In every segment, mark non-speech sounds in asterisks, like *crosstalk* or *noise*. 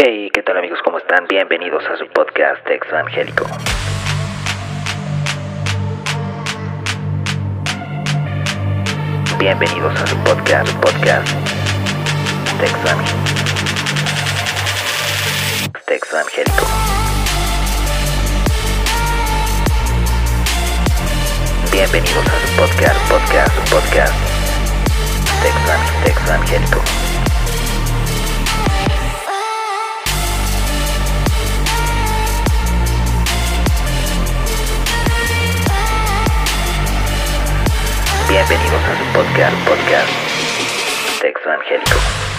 Hey, ¿qué tal amigos? ¿Cómo están? Bienvenidos a su podcast Evangélico. Bienvenidos a su podcast, podcast Evangélico. Bienvenidos a su podcast, podcast, podcast Evangélico. Bienvenidos a su podcast, podcast Texto.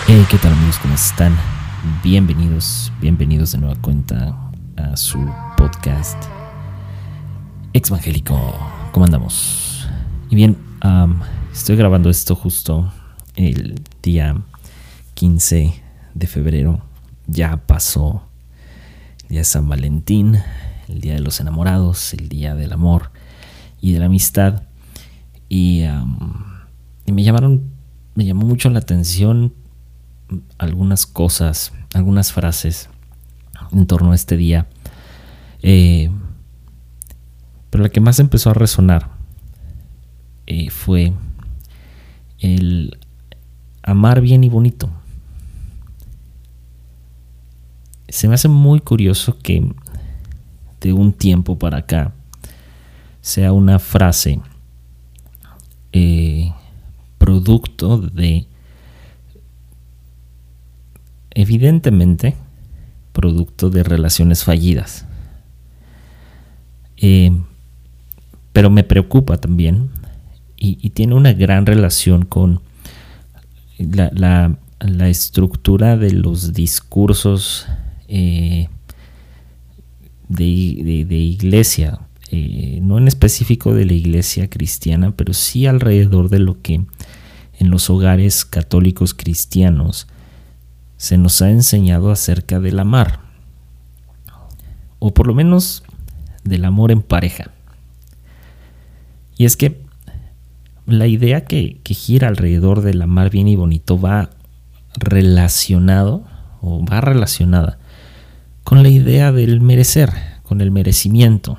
Hey, ¿qué tal amigos? ¿Cómo están? Bienvenidos, bienvenidos de nueva cuenta a su podcast Evangélico. ¿Cómo andamos? Y bien, estoy grabando esto justo el día 15 de febrero. Ya pasó el día de San Valentín, el día de los enamorados, el día del amor y de la amistad. Y, me llamaron, me llamó mucho la atención algunas cosas, algunas frases en torno a este día. Eh, pero la que más empezó a resonar eh, fue el amar bien y bonito. Se me hace muy curioso que de un tiempo para acá sea una frase eh, producto de, evidentemente, producto de relaciones fallidas. Eh, pero me preocupa también y, tiene una gran relación con la, estructura de los discursos eh, de, de, iglesia eh, no en específico de la iglesia cristiana, pero sí alrededor de lo que en los hogares católicos cristianos se nos ha enseñado acerca del amar, o por lo menos del amor en pareja. Y es que la idea que, que gira alrededor del amar bien y bonito va relacionado o va relacionada con la idea del merecer, con el merecimiento,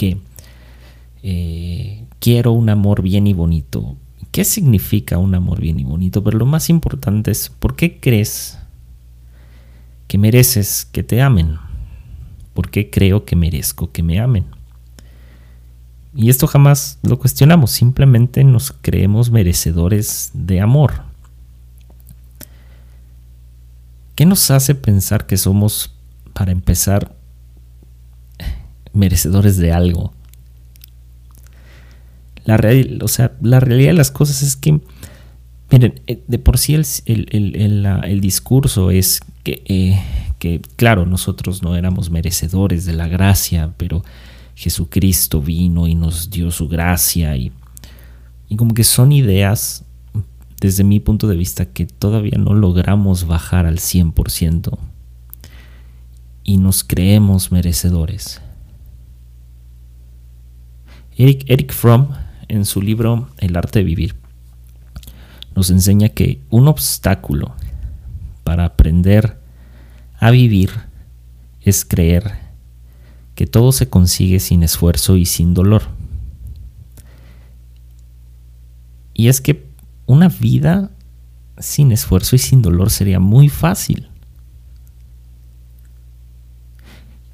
porque eh, quiero un amor bien y bonito. ¿Qué significa un amor bien y bonito? Pero lo más importante es, ¿por qué crees que mereces que te amen? ¿Por qué creo que merezco que me amen? Y esto jamás lo cuestionamos, simplemente nos creemos merecedores de amor. ¿Qué nos hace pensar que somos, para empezar, merecedores de algo. La, o sea, la realidad de las cosas es que, miren, eh, de por sí el, el, discurso es que, eh, que, claro, nosotros no éramos merecedores de la gracia, pero Jesucristo vino y nos dio su gracia y, y como que son ideas, desde mi punto de vista, que todavía no logramos bajar al 100% y nos creemos merecedores. Eric, Fromm, en su libro El arte de vivir, nos enseña que un obstáculo para aprender a vivir es creer que todo se consigue sin esfuerzo y sin dolor. Y es que una vida sin esfuerzo y sin dolor sería muy fácil.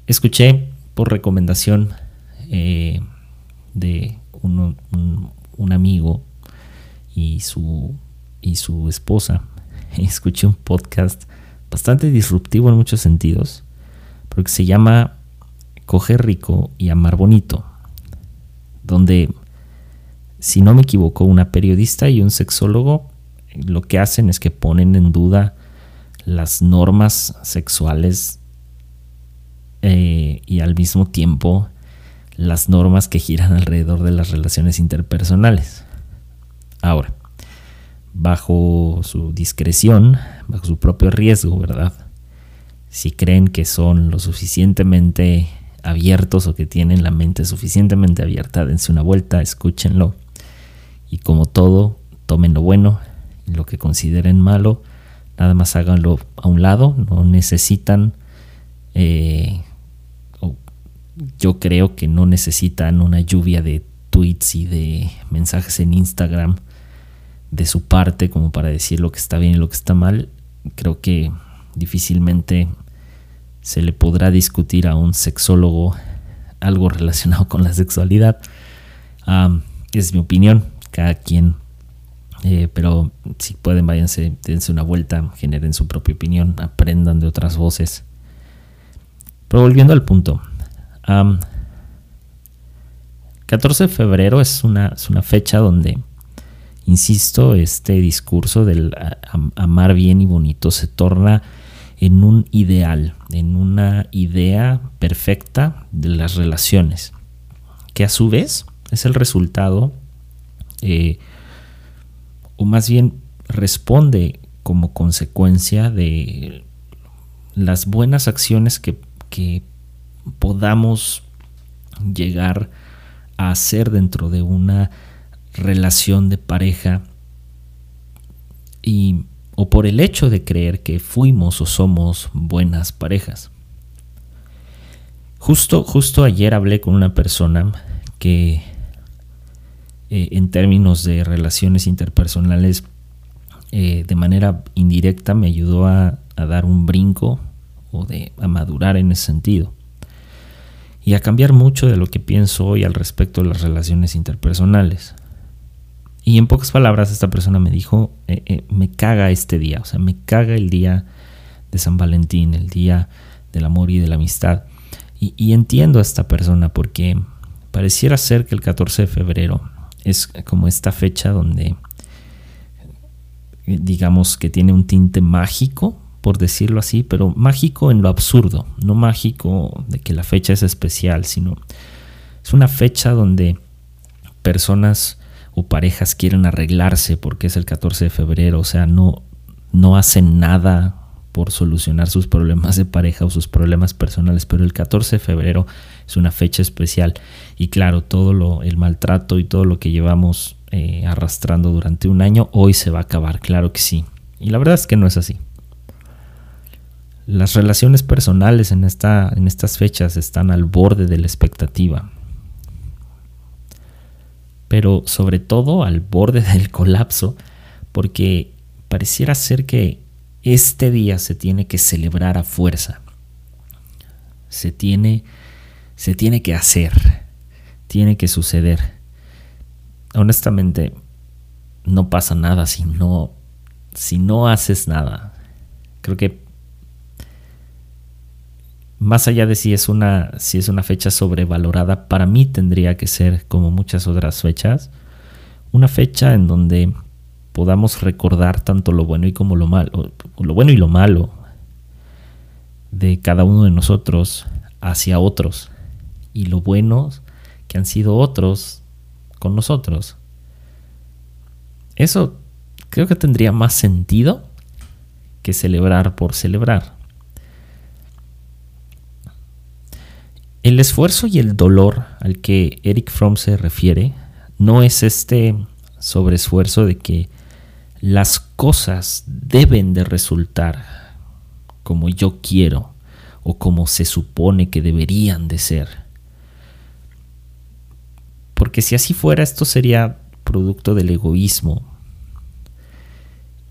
Escuché por recomendación eh, de un, amigo y su, y su esposa. *laughs* Escuché un podcast bastante disruptivo en muchos sentidos, porque se llama Coger rico y amar bonito, donde, si no me equivoco, una periodista y un sexólogo lo que hacen es que ponen en duda las normas sexuales eh, y al mismo tiempo las normas que giran alrededor de las relaciones interpersonales. Ahora, bajo su discreción, bajo su propio riesgo, ¿verdad? Si creen que son lo suficientemente abiertos o que tienen la mente suficientemente abierta, dense una vuelta, escúchenlo. Y como todo, tomen lo bueno lo que consideren malo, nada más háganlo a un lado, no necesitan, eh, yo creo que no necesitan una lluvia de tweets y de mensajes en Instagram de su parte como para decir lo que está bien y lo que está mal. Creo que difícilmente se le podrá discutir a un sexólogo algo relacionado con la sexualidad. es mi opinión, cada quien. Eh, pero si pueden, váyanse, dense una vuelta, generen su propia opinión, aprendan de otras voces. Pero volviendo al punto. 14 de febrero es una, es una fecha donde, insisto, este discurso del amar bien y bonito se torna en un ideal, en una idea perfecta de las relaciones, que a su vez es el resultado, eh, o más bien responde como consecuencia de las buenas acciones que, que podamos llegar a hacer dentro de una relación de pareja y o por el hecho de creer que fuimos o somos buenas parejas. Justo, justo ayer hablé con una persona que eh, en términos de relaciones interpersonales eh, de manera indirecta me ayudó a, a, dar un brinco o de, a madurar en ese sentido y a cambiar mucho de lo que pienso hoy al respecto de las relaciones interpersonales. Y en pocas palabras, esta persona me dijo, eh, eh, me caga este día, o sea, me caga el día de San Valentín, el día del amor y de la amistad. Y, entiendo a esta persona porque pareciera ser que el 14 de febrero es como esta fecha donde, digamos que tiene un tinte mágico, por decirlo así, pero mágico en lo absurdo, no mágico de que la fecha es especial, sino es una fecha donde personas o parejas quieren arreglarse porque es el 14 de febrero, o sea, no, no hacen nada por solucionar sus problemas de pareja o sus problemas personales, pero el 14 de febrero es una fecha especial y claro, todo lo, el maltrato y todo lo que llevamos eh, arrastrando durante un año hoy se va a acabar, claro que sí. Y la verdad es que no es así. Las relaciones personales en, esta, en estas fechas están al borde de la expectativa pero sobre todo al borde *laughs* del colapso, porque pareciera ser que este día se tiene que celebrar a fuerza. Se tiene, se tiene que hacer, tiene que suceder. Honestamente, no pasa nada si no, si no haces nada. Creo que más allá de si es una, si es una fecha sobrevalorada, para mí tendría que ser, como muchas otras fechas, una fecha en donde podamos recordar tanto lo bueno y como lo malo, lo bueno y lo malo de cada uno de nosotros hacia otros y lo buenos que han sido otros con nosotros. Eso creo que tendría más sentido que celebrar por celebrar. El esfuerzo y el dolor al que Eric Fromm se refiere no es este sobreesfuerzo de que las cosas deben de resultar como yo quiero o como se supone que deberían de ser. Porque si así fuera, esto sería producto del egoísmo.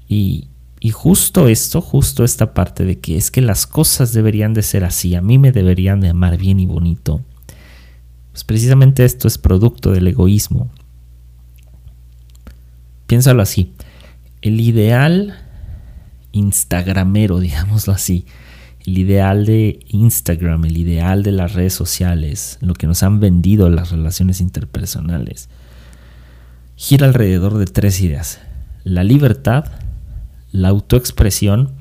Y, y justo esto, justo esta parte de que es que las cosas deberían de ser así, a mí me deberían de amar bien y bonito, pues precisamente esto es producto del egoísmo. Piénsalo así, el ideal instagramero, *laughs* digámoslo así, el ideal de Instagram, el ideal de las redes sociales, lo que nos han vendido las relaciones interpersonales, gira alrededor de tres ideas. La libertad, la autoexpresión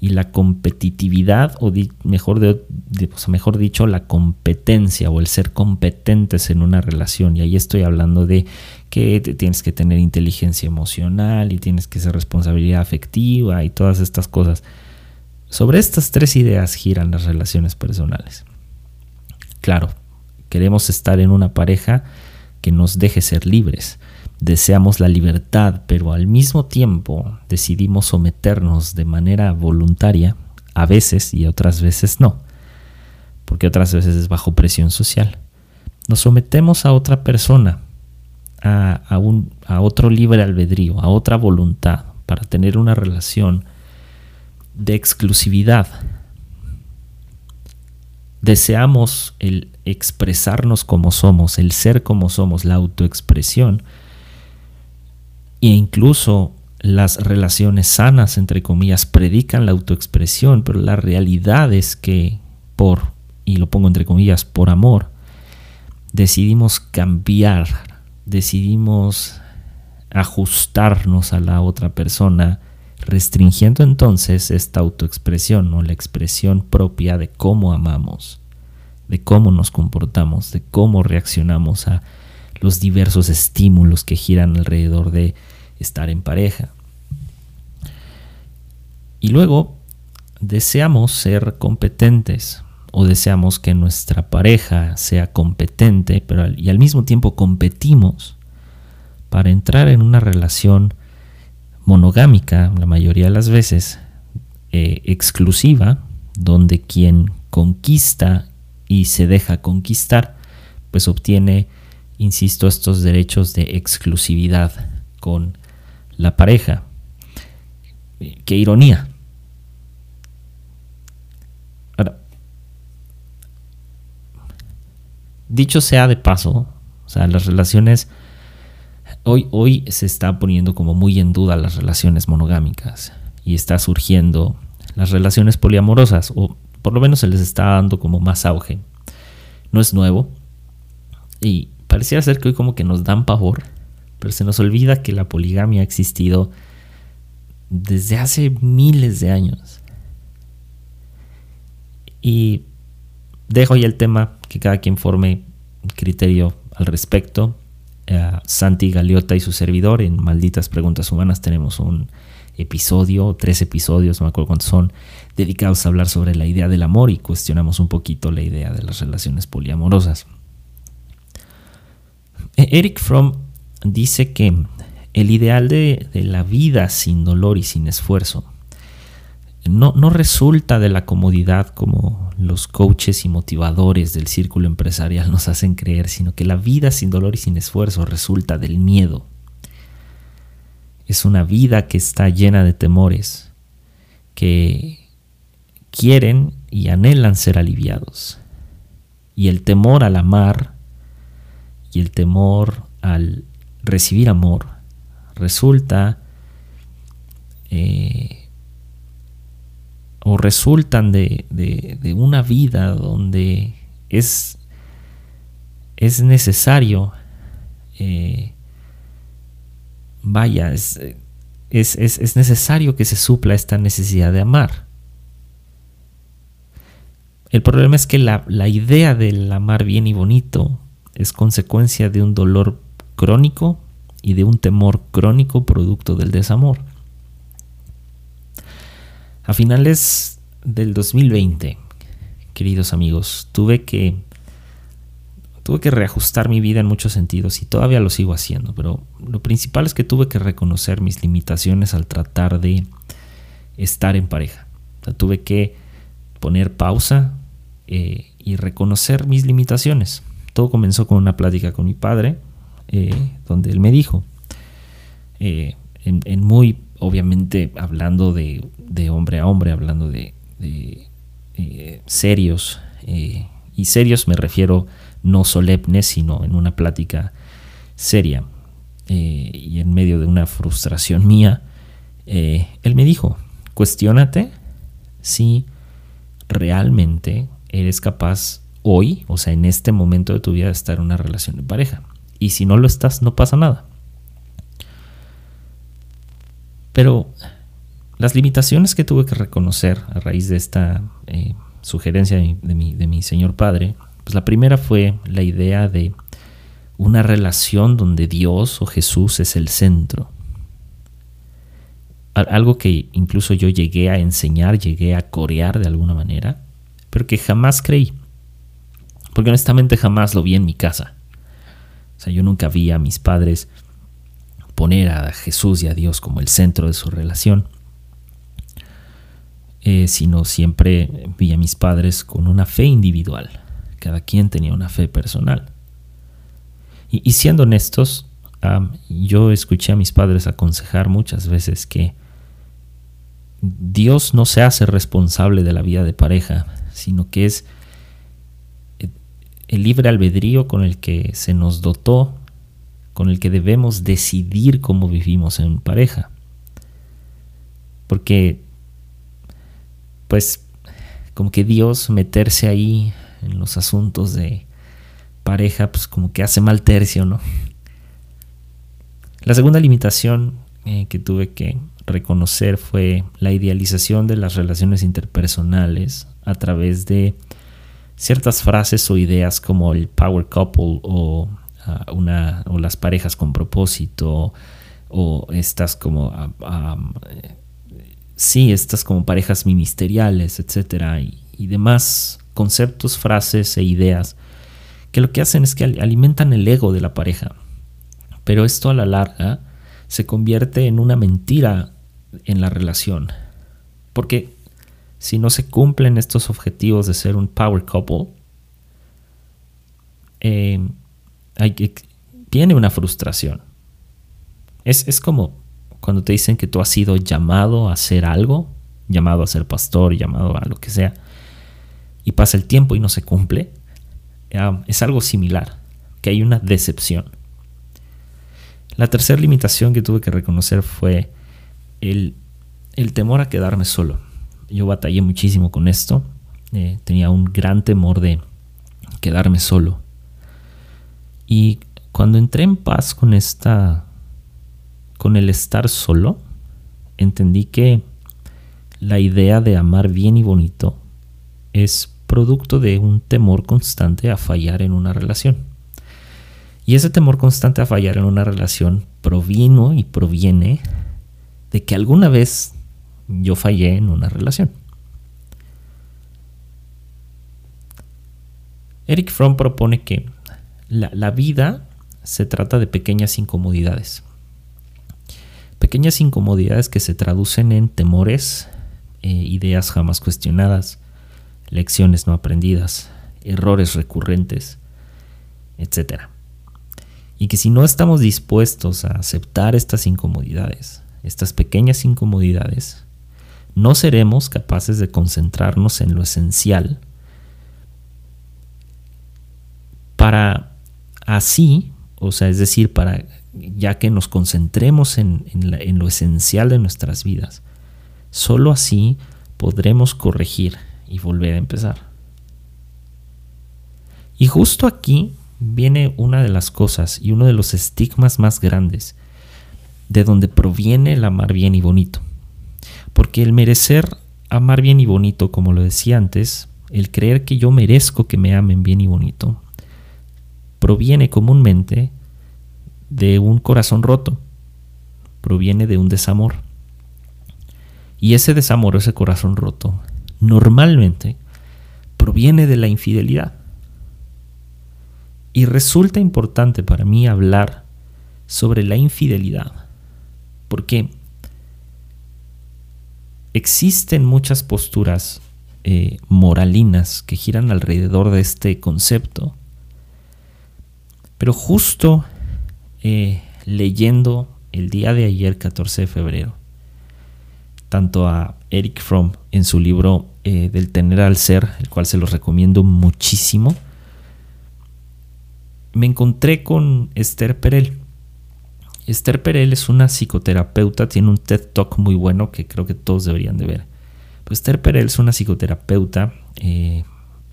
y la competitividad, o mejor, mejor dicho, la competencia o el ser competentes en una relación. Y ahí estoy hablando de que tienes que tener inteligencia emocional y tienes que ser responsabilidad afectiva y todas estas cosas. Sobre estas tres ideas giran las relaciones personales. Claro, queremos estar en una pareja que nos deje ser libres, deseamos la libertad, pero al mismo tiempo decidimos someternos de manera voluntaria, a veces y otras veces no, porque otras veces es bajo presión social. Nos sometemos a otra persona, a, un, a otro libre albedrío, a otra voluntad, para tener una relación de exclusividad. Deseamos el expresarnos como somos, el ser como somos, la autoexpresión, e incluso las relaciones sanas, entre comillas, predican la autoexpresión, pero la realidad es que por, y lo pongo entre comillas, por amor, decidimos cambiar, decidimos ajustarnos a la otra persona, restringiendo entonces esta autoexpresión o la expresión propia de cómo amamos, de cómo nos comportamos, de cómo reaccionamos a los diversos estímulos que giran alrededor de estar en pareja. Y luego deseamos ser competentes o deseamos que nuestra pareja sea competente, pero y al mismo tiempo competimos para entrar en una relación monogámica, la mayoría de las veces, eh, exclusiva, donde quien conquista y se deja conquistar, pues obtiene, insisto, estos derechos de exclusividad con la pareja. Qué ironía. Ahora, dicho sea de paso, o sea, las relaciones Hoy, hoy se está poniendo como muy en duda las relaciones monogámicas y está surgiendo las relaciones poliamorosas, o por lo menos se les está dando como más auge. No es nuevo y pareciera ser que hoy como que nos dan pavor, se nos olvida que la poligamia ha existido desde hace miles de años. Y dejo ya el tema, que cada quien forme criterio al respecto. Santi Galeota y su servidor en Malditas Preguntas Humanas tenemos un episodio, tres episodios, no me acuerdo cuántos son, dedicados a hablar sobre la idea del amor y cuestionamos un poquito la idea de las relaciones poliamorosas. E-, Eric Fromm dice que el ideal de la vida sin dolor y sin esfuerzo no, no resulta de la comodidad como los coaches y motivadores del círculo empresarial nos hacen creer, sino que la vida sin dolor y sin esfuerzo resulta del miedo. Es una vida que está llena de temores, que quieren y anhelan ser aliviados. Y el temor al amar y el temor al recibir amor resulta eh, o resultan de, una vida donde es, es necesario, eh, vaya, es, es, necesario que se supla esta necesidad de amar. El problema es que la, la idea del amar bien y bonito es consecuencia de un dolor crónico y de un temor crónico producto del desamor. A finales del 2020, queridos amigos, tuve que tuve que reajustar mi vida en muchos sentidos y todavía lo sigo haciendo, pero lo principal es que tuve que reconocer mis limitaciones al tratar de estar en pareja. tuve que poner pausa eh, y reconocer mis limitaciones. Todo comenzó con una plática con mi padre, eh, donde él me dijo, eh, en, muy obviamente hablando de, hombre a hombre, hablando de, eh, serios, y serios me refiero no solemnes, sino en una plática seria, y en medio de una frustración mía, él me dijo, cuestionate si realmente eres capaz hoy, o sea, en este momento de tu vida, de estar en una relación de pareja. Y si no lo estás, no pasa nada. Pero las limitaciones que tuve que reconocer a raíz de esta eh, sugerencia de mi, de mi señor padre, pues la primera fue la idea de una relación donde Dios o Jesús es el centro. Algo que incluso yo llegué a enseñar, llegué a corear de alguna manera, pero que jamás creí. Porque honestamente jamás lo vi en mi casa. O sea, yo nunca vi a mis padres poner a Jesús y a Dios como el centro de su relación, eh, sino siempre vi a mis padres con una fe individual. Cada quien tenía una fe personal. Y, siendo honestos, yo escuché a mis padres aconsejar muchas veces que Dios no se hace responsable de la vida de pareja, sino que es el libre albedrío con el que se nos dotó, con el que debemos decidir cómo vivimos en pareja. Porque, pues, como que Dios meterse ahí en los asuntos de pareja, pues como que hace mal tercio, ¿no? La segunda limitación eh, que tuve que reconocer fue la idealización de las relaciones interpersonales a través de ciertas frases o ideas como el power couple o, ah, una, o las parejas con propósito o estas como ah, sí, estas como parejas ministeriales, etcétera, y, demás conceptos, frases e ideas que lo que hacen es que alimentan el ego de la pareja. Pero esto a la larga se convierte en una mentira en la relación. Porque si no se cumplen estos objetivos de ser un power couple, eh, hay, tiene una frustración. Es, es, como cuando te dicen que tú has sido llamado a hacer algo, llamado a ser pastor, llamado a lo que sea, y pasa el tiempo y no se cumple. es algo similar, que hay una decepción. La tercera limitación que tuve que reconocer fue el, el temor a quedarme solo yo batallé muchísimo con esto. Eh, tenía un gran temor de quedarme solo. Y cuando entré en paz con esta, con el estar solo, entendí que la idea de amar bien y bonito es producto de un temor constante a fallar en una relación. Y ese temor constante a fallar en una relación provino y proviene de que alguna vez yo fallé en una relación. Eric Fromm propone que la, vida se trata de pequeñas incomodidades. Pequeñas incomodidades que se traducen en temores, eh, ideas jamás cuestionadas, lecciones no aprendidas, errores recurrentes, etc. Y que si no estamos dispuestos a aceptar estas incomodidades, estas pequeñas incomodidades, no seremos capaces de concentrarnos en lo esencial para así, o sea, es decir, para ya que nos concentremos en, en lo esencial de nuestras vidas, solo así podremos corregir y volver a empezar. Y justo aquí viene una de las cosas y uno de los estigmas más grandes de donde proviene el amar bien y bonito. Porque el merecer amar bien y bonito, como lo decía antes, el creer que yo merezco que me amen bien y bonito, proviene comúnmente de un corazón roto, proviene de un desamor. Y ese desamor, ese corazón roto, normalmente proviene de la infidelidad. Y resulta importante para mí hablar sobre la infidelidad, porque existen muchas posturas eh, moralinas que giran alrededor de este concepto. Pero justo eh, leyendo el día de ayer, 14 de febrero, tanto a Eric Fromm en su libro eh, Del tener al ser, el cual se los recomiendo muchísimo, me encontré con Esther Perel. Esther Perel es una psicoterapeuta, tiene un TED Talk muy bueno que creo que todos deberían de ver. Pues Esther Perel es una psicoterapeuta, eh,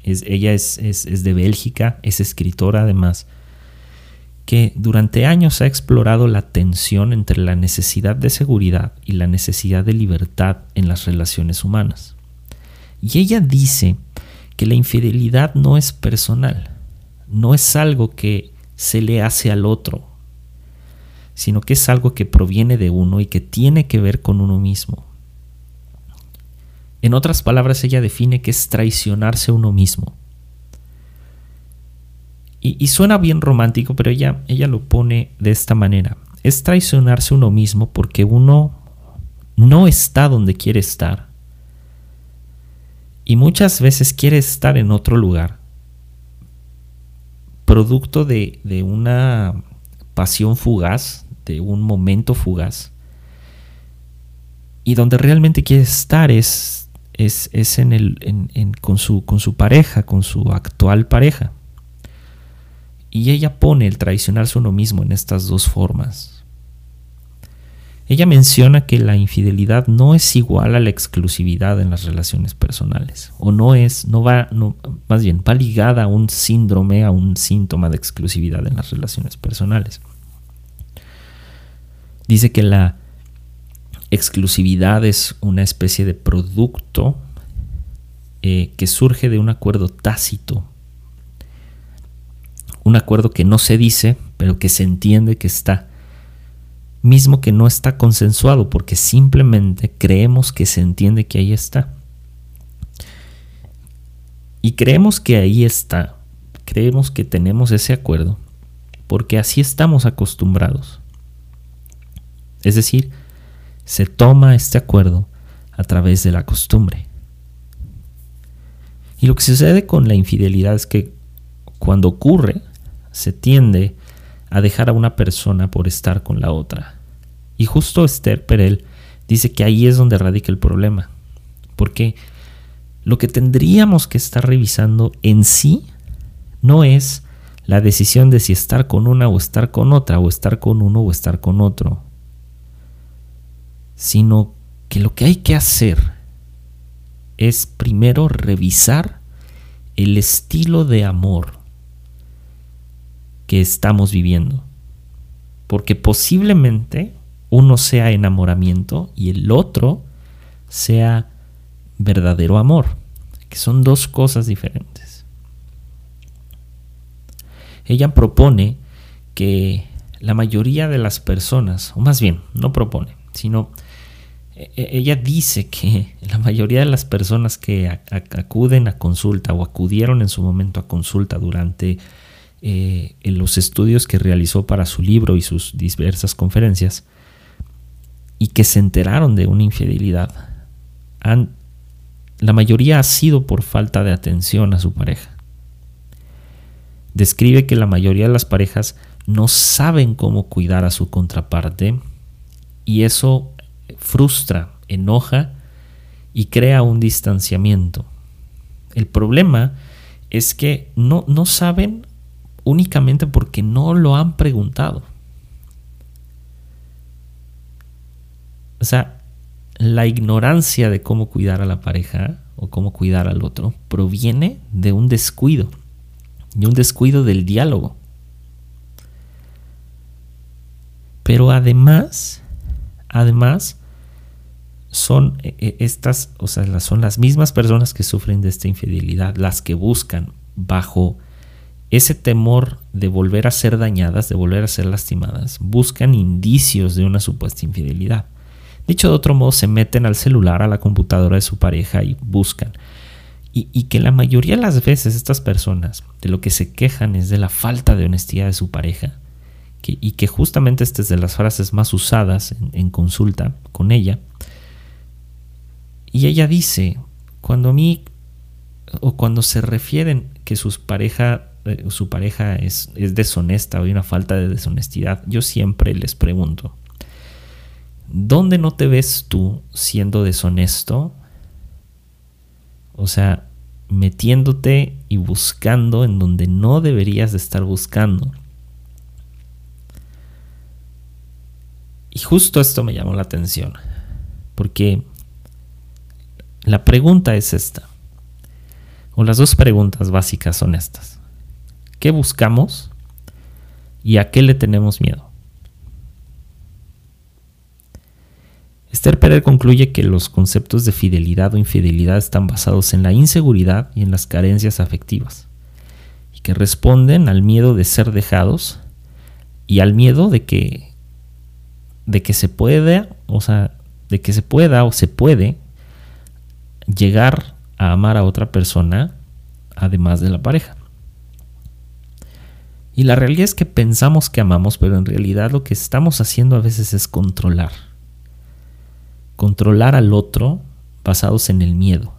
ella es de Bélgica, es escritora además, que durante años ha explorado la tensión entre la necesidad de seguridad y la necesidad de libertad en las relaciones humanas. Y ella dice que la infidelidad no es personal, no es algo que se le hace al otro sino que es algo que proviene de uno y que tiene que ver con uno mismo. En otras palabras, ella define que es traicionarse uno mismo. Y, suena bien romántico, pero ella, ella lo pone de esta manera. es traicionarse uno mismo porque uno no está donde quiere estar y muchas veces quiere estar en otro lugar, producto de, una pasión fugaz, de un momento fugaz, y donde realmente quiere estar es, es, en el, con, su, con su pareja, con su actual pareja. Y ella pone el traicionarse uno mismo en estas dos formas. Ella menciona que la infidelidad no es igual a la exclusividad en las relaciones personales, o no es, no va, no, más bien, va ligada a un síndrome, a un síntoma de exclusividad en las relaciones personales. Dice que la exclusividad es una especie de producto eh, que surge de un acuerdo tácito un acuerdo que no se dice, pero que se entiende que está, mismo que no está consensuado, porque simplemente creemos que se entiende que ahí está. Y creemos que ahí está, creemos que tenemos ese acuerdo, porque así estamos acostumbrados. Es decir, se toma este acuerdo a través de la costumbre. Y lo que sucede con la infidelidad es que cuando ocurre, se tiende a dejar a una persona por estar con la otra. Y justo Esther Perel dice que ahí es donde radica el problema. Porque lo que tendríamos que estar revisando en sí no es la decisión de si estar con una o estar con otra, o estar con uno o estar con otro, sino que lo que hay que hacer es primero revisar el estilo de amor que estamos viviendo. Porque posiblemente uno sea enamoramiento y el otro sea verdadero amor, que son dos cosas diferentes. Ella propone que la mayoría de las personas, o más bien, no propone, sino ella dice que *laughs* la mayoría de las personas que acuden a consulta o acudieron en su momento a consulta durante eh, en los estudios que realizó para su libro y sus diversas conferencias y que se enteraron de una infidelidad, la mayoría ha sido por falta de atención a su pareja. Describe que la mayoría de las parejas no saben cómo cuidar a su contraparte y eso frustra, enoja y crea un distanciamiento. El problema es que no, no saben únicamente porque no lo han preguntado. O sea, la ignorancia de cómo cuidar a la pareja o cómo cuidar al otro proviene de un descuido, de un descuido del diálogo. Pero además, además, son e, e, estas, o sea, son las mismas personas que sufren de esta infidelidad, las que buscan bajo ese temor de volver a ser dañadas, de volver a ser lastimadas, buscan indicios de una supuesta infidelidad. Dicho de otro modo, se meten al celular, a la computadora de su pareja y buscan. Y, que la mayoría de las veces estas personas de lo que se quejan es de la falta de honestidad de su pareja. y que justamente esta es de las frases más usadas en, en consulta con ella. Y ella dice, cuando a mí, o cuando se refieren que sus pareja eh, su pareja es, es deshonesta o hay una falta de deshonestidad, yo siempre les pregunto, ¿dónde no te ves tú siendo deshonesto? O sea, metiéndote y buscando en donde no deberías de estar buscando. Y justo esto me llamó la atención, porque la pregunta es esta, o las dos preguntas básicas son estas qué buscamos y a qué le tenemos miedo. Esther Perel concluye que los conceptos de fidelidad o infidelidad están basados en la inseguridad y en las carencias afectivas, y que responden al miedo de ser dejados y al miedo de que, de que se pueda, o sea, de que se pueda o se puede llegar a amar a otra persona además de la pareja. Y la realidad es que pensamos que amamos, pero en realidad lo que estamos haciendo a veces es controlar. Controlar al otro basados en el miedo.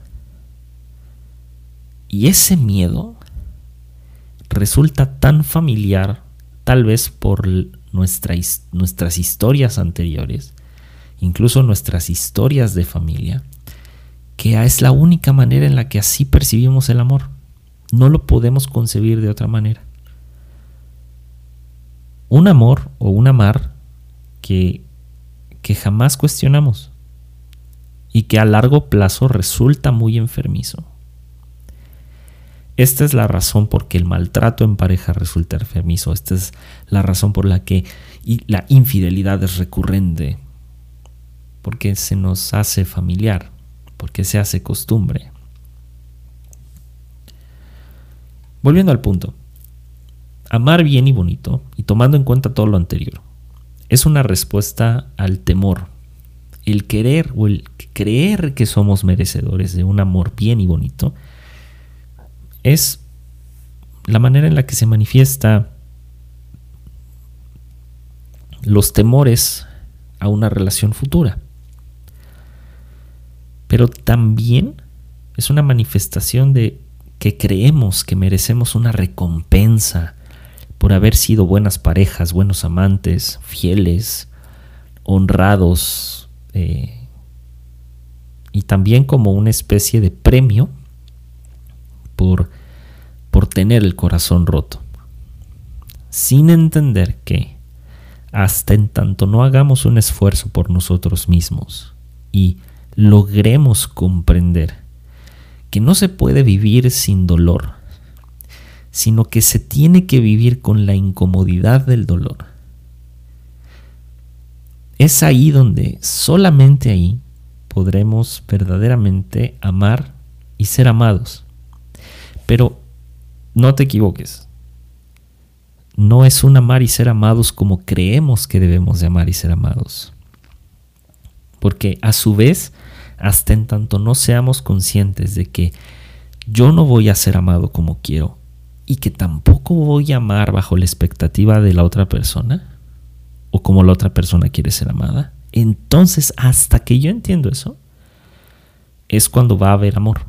Y ese miedo resulta tan familiar, tal vez por nuestras historias anteriores, incluso nuestras historias de familia, que es la única manera en la que así percibimos el amor. No lo podemos concebir de otra manera. Un amor o un amar que, que jamás cuestionamos y que a largo plazo resulta muy enfermizo. Esta es la razón por que el maltrato en pareja resulta enfermizo. Esta es la razón por la que la infidelidad es recurrente. Porque se nos hace familiar, porque se hace costumbre. Volviendo al punto. Amar bien y bonito, y tomando en cuenta todo lo anterior, es una respuesta al temor. El querer o el creer que somos merecedores de un amor bien y bonito es la manera en la que se manifiesta los temores a una relación futura. Pero también es una manifestación de que creemos que merecemos una recompensa por haber sido buenas parejas, buenos amantes, fieles, honrados, eh, y también como una especie de premio por, por tener el corazón roto, sin entender que hasta en tanto no hagamos un esfuerzo por nosotros mismos y logremos comprender que no se puede vivir sin dolor, sino que se tiene que vivir con la incomodidad del dolor. Es ahí donde, solamente ahí, podremos verdaderamente amar y ser amados. Pero no te equivoques. No es un amar y ser amados como creemos que debemos de amar y ser amados. Porque a su vez, hasta en tanto no seamos conscientes de que yo no voy a ser amado como quiero y que tampoco voy a amar bajo la expectativa de la otra persona o como la otra persona quiere ser amada, entonces hasta que yo entiendo eso, es cuando va a haber amor.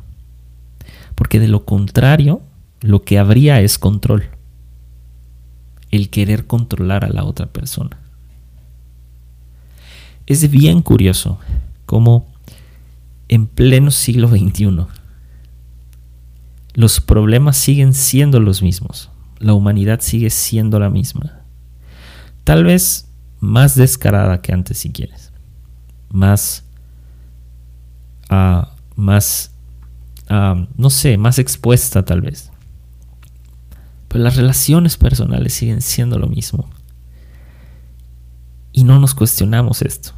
Porque de lo contrario, lo que habría es control. El querer controlar a la otra persona. Es bien curioso cómo en pleno siglo XXI los problemas siguen siendo los mismos. La humanidad sigue siendo la misma. Tal vez más descarada que antes si quieres. Más... Uh, más no sé, más expuesta tal vez. Pero las relaciones personales siguen siendo lo mismo. Y no nos cuestionamos esto.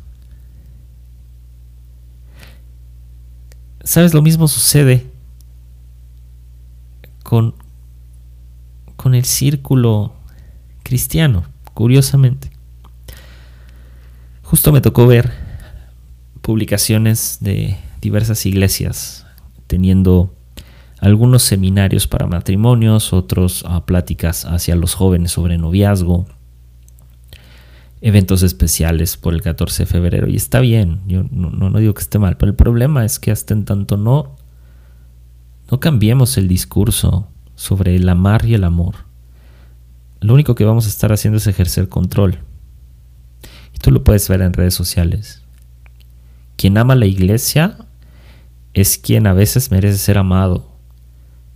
¿Sabes? Lo mismo sucede con, con el círculo cristiano, curiosamente. Justo me tocó ver publicaciones de diversas iglesias teniendo algunos seminarios para matrimonios, otros uh, pláticas hacia los jóvenes sobre noviazgo, eventos especiales por el 14 de febrero. Y está bien, yo no, no, digo que esté mal, pero el problema es que hasta en tanto no, no cambiemos el discurso sobre el amar y el amor, lo único que vamos a estar haciendo es ejercer control. Y tú lo puedes ver en redes sociales. Quien ama la iglesia es quien a veces merece ser amado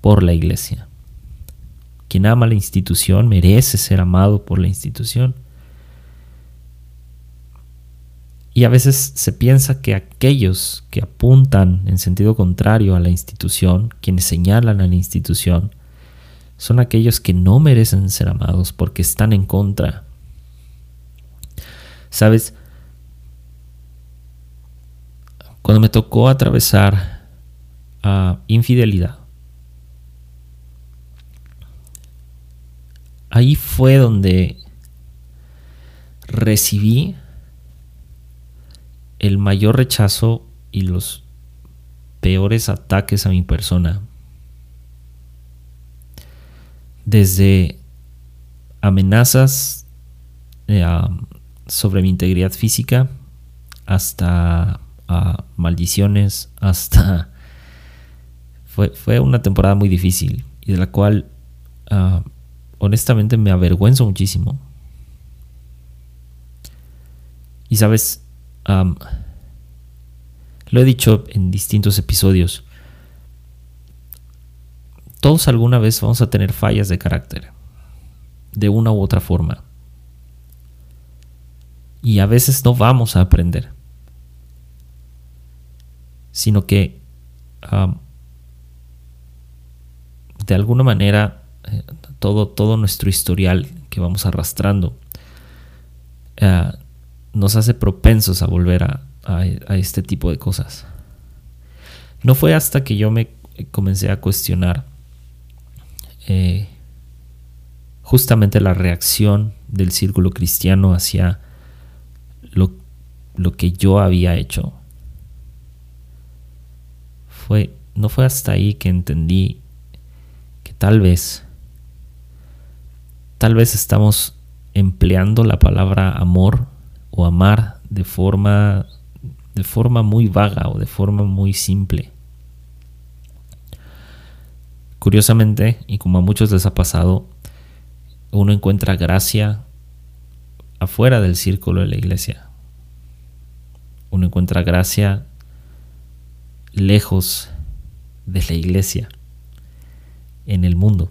por la iglesia. Quien ama la institución merece ser amado por la institución. Y a veces se piensa que aquellos que apuntan en sentido contrario a la institución, quienes señalan a la institución, son aquellos que no merecen ser amados porque están en contra. Sabes, cuando me tocó atravesar a infidelidad, ahí fue donde recibí el mayor rechazo y los peores ataques a mi persona. Desde amenazas eh, sobre mi integridad física hasta maldiciones, *laughs* hasta... Fue, fue, una temporada muy difícil y de la cual ah, honestamente me avergüenzo muchísimo. Y sabes, lo he dicho en distintos episodios, todos alguna vez vamos a tener fallas de carácter, de una u otra forma. Y a veces no vamos a aprender, sino que de alguna manera eh, todo, todo nuestro historial que vamos arrastrando eh, nos hace propensos a volver a, este tipo de cosas. No fue hasta que yo me comencé a cuestionar eh, justamente la reacción del círculo cristiano hacia lo, lo, que yo había hecho. Fue, no fue hasta ahí que entendí que tal vez, tal vez estamos empleando la palabra amor o amar de forma, de forma muy vaga o de forma muy simple. Curiosamente, y como a muchos les ha pasado, uno encuentra gracia afuera del círculo de la iglesia. Uno encuentra gracia lejos de la iglesia, en el mundo,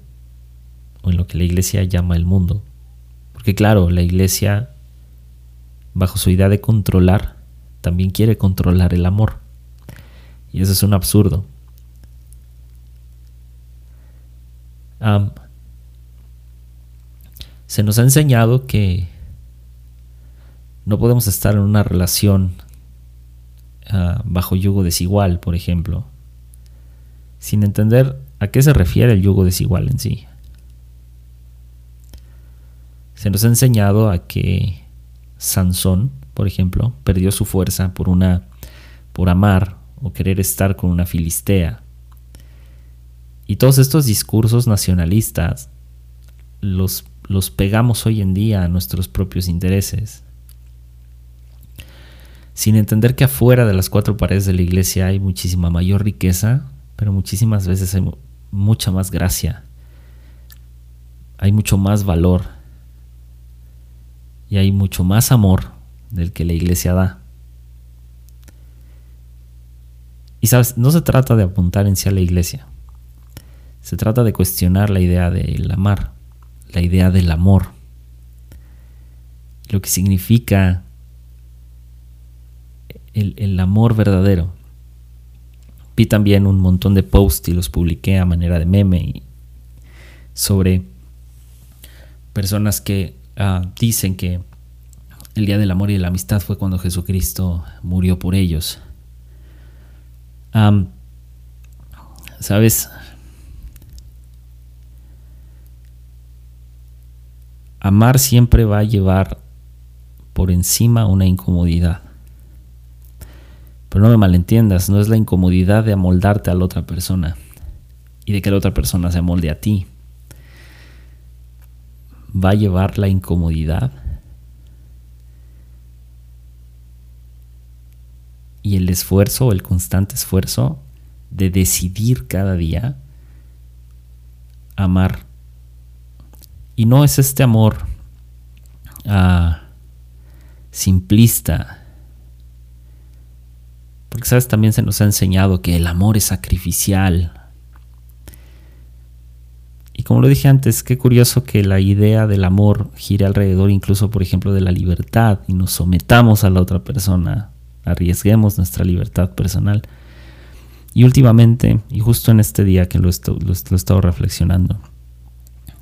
o en lo que la iglesia llama el mundo. Porque claro, la iglesia bajo su idea de controlar, también quiere controlar el amor. Y eso es un absurdo. se nos ha enseñado que no podemos estar en una relación ah, bajo yugo desigual, por ejemplo, sin entender a qué se refiere el yugo desigual en sí. Se nos ha enseñado a que Sansón, por ejemplo, perdió su fuerza por una por amar o querer estar con una filistea. Y todos estos discursos nacionalistas los, los pegamos hoy en día a nuestros propios intereses. Sin entender que afuera de las cuatro paredes de la iglesia hay muchísima mayor riqueza, pero muchísimas veces hay mucha más gracia. Hay mucho más valor y hay mucho más amor del que la iglesia da. Y sabes, no se trata de apuntar en sí a la iglesia. Se trata de cuestionar la idea del amar, la idea del amor, lo que significa el, el amor verdadero. Vi también un montón de posts y los publiqué a manera de meme sobre personas que Ah, dicen que el día del amor y de la amistad fue cuando Jesucristo murió por ellos. ¿Sabes? Amar siempre va a llevar por encima una incomodidad. Pero no me malentiendas, no es la incomodidad de amoldarte a la otra persona y de que la otra persona se amolde a ti va a llevar la incomodidad y el esfuerzo, el constante esfuerzo de decidir cada día amar. Y no es este amor ah, simplista. Porque, ¿sabes? También se nos ha enseñado que el amor es sacrificial, y como lo dije antes, qué curioso que la idea del amor gire alrededor incluso, por ejemplo, de la libertad y nos sometamos a la otra persona, arriesguemos nuestra libertad personal. Y últimamente, y justo en este día que lo, he estado reflexionando,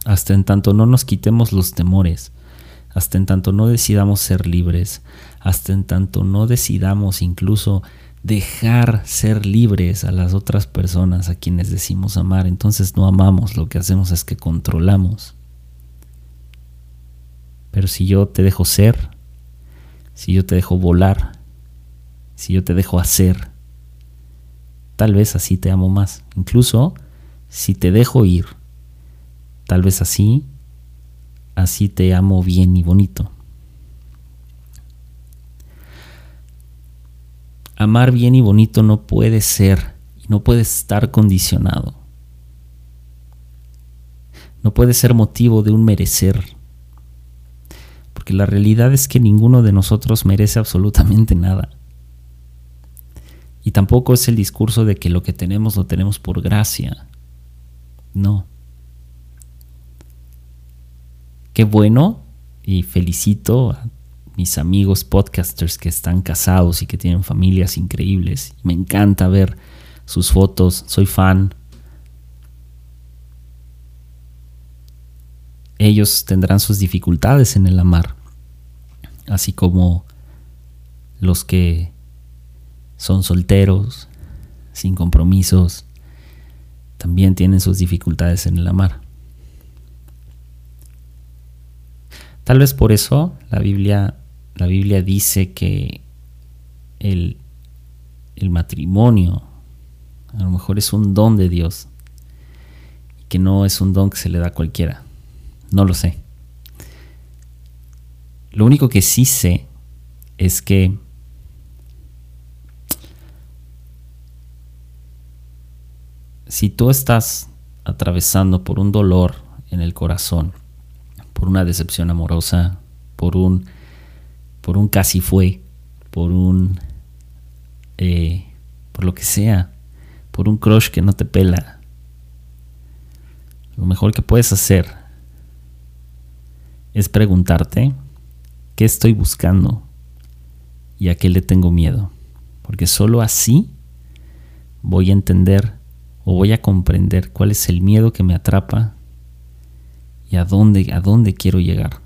hasta en tanto no nos quitemos los temores, hasta en tanto no decidamos ser libres, hasta en tanto no decidamos incluso dejar ser libres a las otras personas a quienes decimos amar, entonces no amamos, lo que hacemos es que controlamos. Pero si yo te dejo ser, si yo te dejo volar, si yo te dejo hacer, tal vez así te amo más. Incluso si te dejo ir, tal vez así así te amo bien y bonito. Amar bien y bonito no puede ser no puede estar condicionado. No puede ser motivo de un merecer. Porque la realidad es que ninguno de nosotros merece absolutamente nada. Y tampoco es el discurso de que lo que tenemos lo tenemos por gracia. No. Qué bueno y felicito a mis amigos podcasters que están casados y que tienen familias increíbles. Me encanta ver sus fotos, soy fan. Ellos tendrán sus dificultades en el amar, así como los que son solteros, sin compromisos, también tienen sus dificultades en el amar. Tal vez por eso la Biblia la Biblia dice que el, el matrimonio a lo mejor es un don de Dios que no es un don que se le da a cualquiera. No lo sé. Lo único que sí sé es que si tú estás atravesando por un dolor en el corazón, por una decepción amorosa, por un por un casi fue, por un, eh, por lo que sea, por un crush que no te pela. Lo mejor que puedes hacer es preguntarte qué estoy buscando y a qué le tengo miedo. Porque solo así voy a entender o voy a comprender cuál es el miedo que me atrapa y a dónde, a dónde quiero llegar.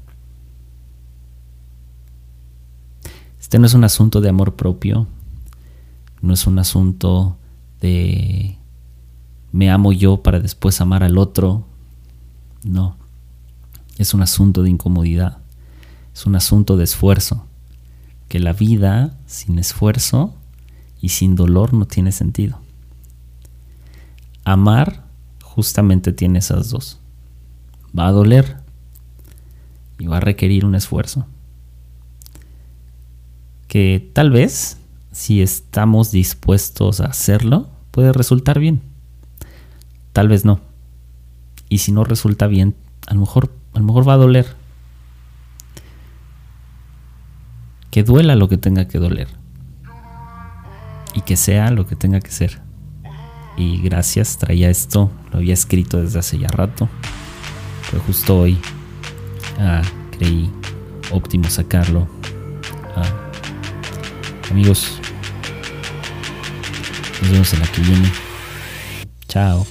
Este no es un asunto de amor propio, no es un asunto de me amo yo para después amar al otro, no, es un asunto de incomodidad, es un asunto de esfuerzo, que la vida sin esfuerzo y sin dolor no tiene sentido. Amar justamente tiene esas dos. Va a doler y va a requerir un esfuerzo que tal vez, si estamos dispuestos a hacerlo, puede resultar bien. Tal vez no. Y si no resulta bien, a lo mejor, a lo mejor va a doler. Que duela lo que tenga que doler. Y que sea lo que tenga que ser. Y gracias, traía esto, lo había escrito desde hace ya rato. Pero justo hoy ah, creí óptimo sacarlo. Amigos, nos vemos en la que viene. Chao.